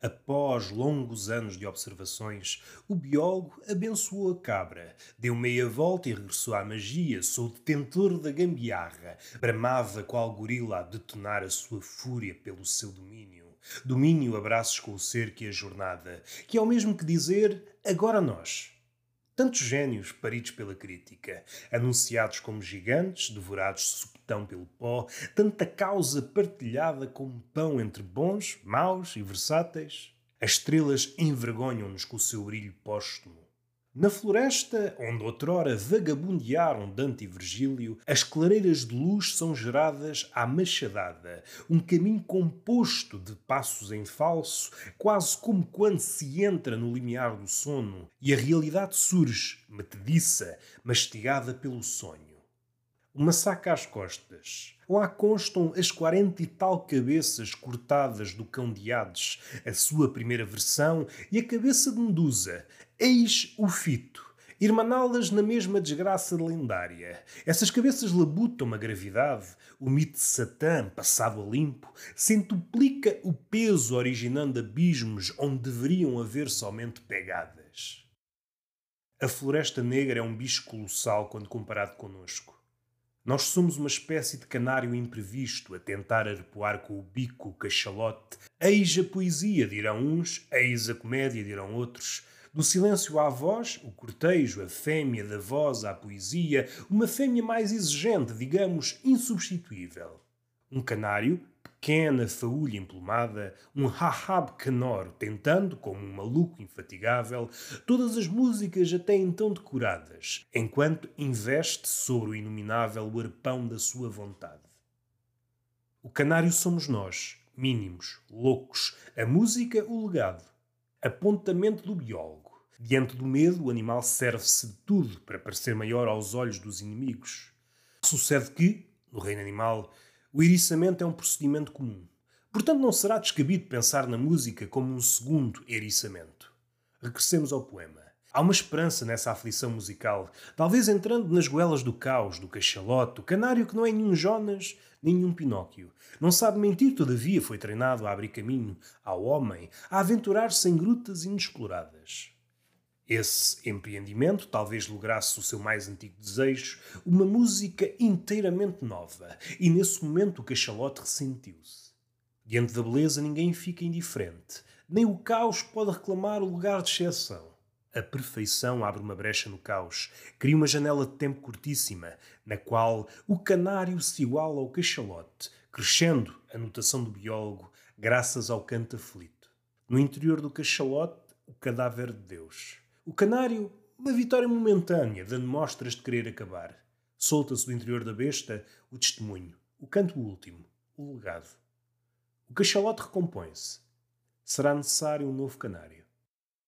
Após longos anos de observações, o biólogo abençoou a cabra, deu meia volta e regressou à magia. Sou detentor da gambiarra. Bramava qual gorila a detonar a sua fúria pelo seu domínio. Domínio abraços com o ser que a jornada, que é o mesmo que dizer agora nós. Tantos gênios paridos pela crítica, anunciados como gigantes, devorados de supetão pelo pó, tanta causa partilhada como pão entre bons, maus e versáteis. As estrelas envergonham-nos com o seu brilho póstumo. Na floresta, onde outrora vagabundearam Dante e Virgílio, as clareiras de luz são geradas à machadada, um caminho composto de passos em falso, quase como quando se entra no limiar do sono, e a realidade surge, metediça, mastigada pelo sonho. Uma saca às costas. Lá constam as quarenta e tal cabeças cortadas do cão de Hades, a sua primeira versão, e a cabeça de Medusa. Eis o fito. Irmaná-las na mesma desgraça lendária. Essas cabeças labutam a gravidade, o mito de Satã, passado a limpo, centuplica o peso originando abismos onde deveriam haver somente pegadas. A floresta negra é um bicho colossal quando comparado conosco. Nós somos uma espécie de canário imprevisto a tentar arpoar com o bico o cachalote. Eis a poesia, dirão uns, eis a comédia, dirão outros. Do silêncio à voz, o cortejo, a fêmea da voz à poesia, uma fêmea mais exigente, digamos, insubstituível. Um canário pequena faúlha emplumada, um rahab canoro, tentando, como um maluco infatigável, todas as músicas até então decoradas, enquanto investe sobre o inominável o arpão da sua vontade. O canário somos nós, mínimos, loucos, a música o legado, apontamento do biólogo. Diante do medo, o animal serve-se de tudo para parecer maior aos olhos dos inimigos. Sucede que, no reino animal, o eriçamento é um procedimento comum. Portanto, não será descabido pensar na música como um segundo eriçamento. Regressemos ao poema. Há uma esperança nessa aflição musical, talvez entrando nas goelas do caos, do cachalote, o canário que não é nenhum Jonas, nenhum Pinóquio. Não sabe mentir, todavia foi treinado a abrir caminho ao homem, a aventurar-se em grutas inexploradas. Esse empreendimento talvez lograsse o seu mais antigo desejo, uma música inteiramente nova, e nesse momento o cachalote ressentiu-se. Diante da beleza ninguém fica indiferente, nem o caos pode reclamar o lugar de exceção. A perfeição abre uma brecha no caos, cria uma janela de tempo curtíssima, na qual o canário se iguala ao cachalote, crescendo a notação do biólogo, graças ao canto aflito. No interior do cachalote, o cadáver de Deus. O canário, uma vitória momentânea, dando mostras de querer acabar. Solta-se do interior da besta o testemunho, o canto último, o legado. O cachalote recompõe-se. Será necessário um novo canário.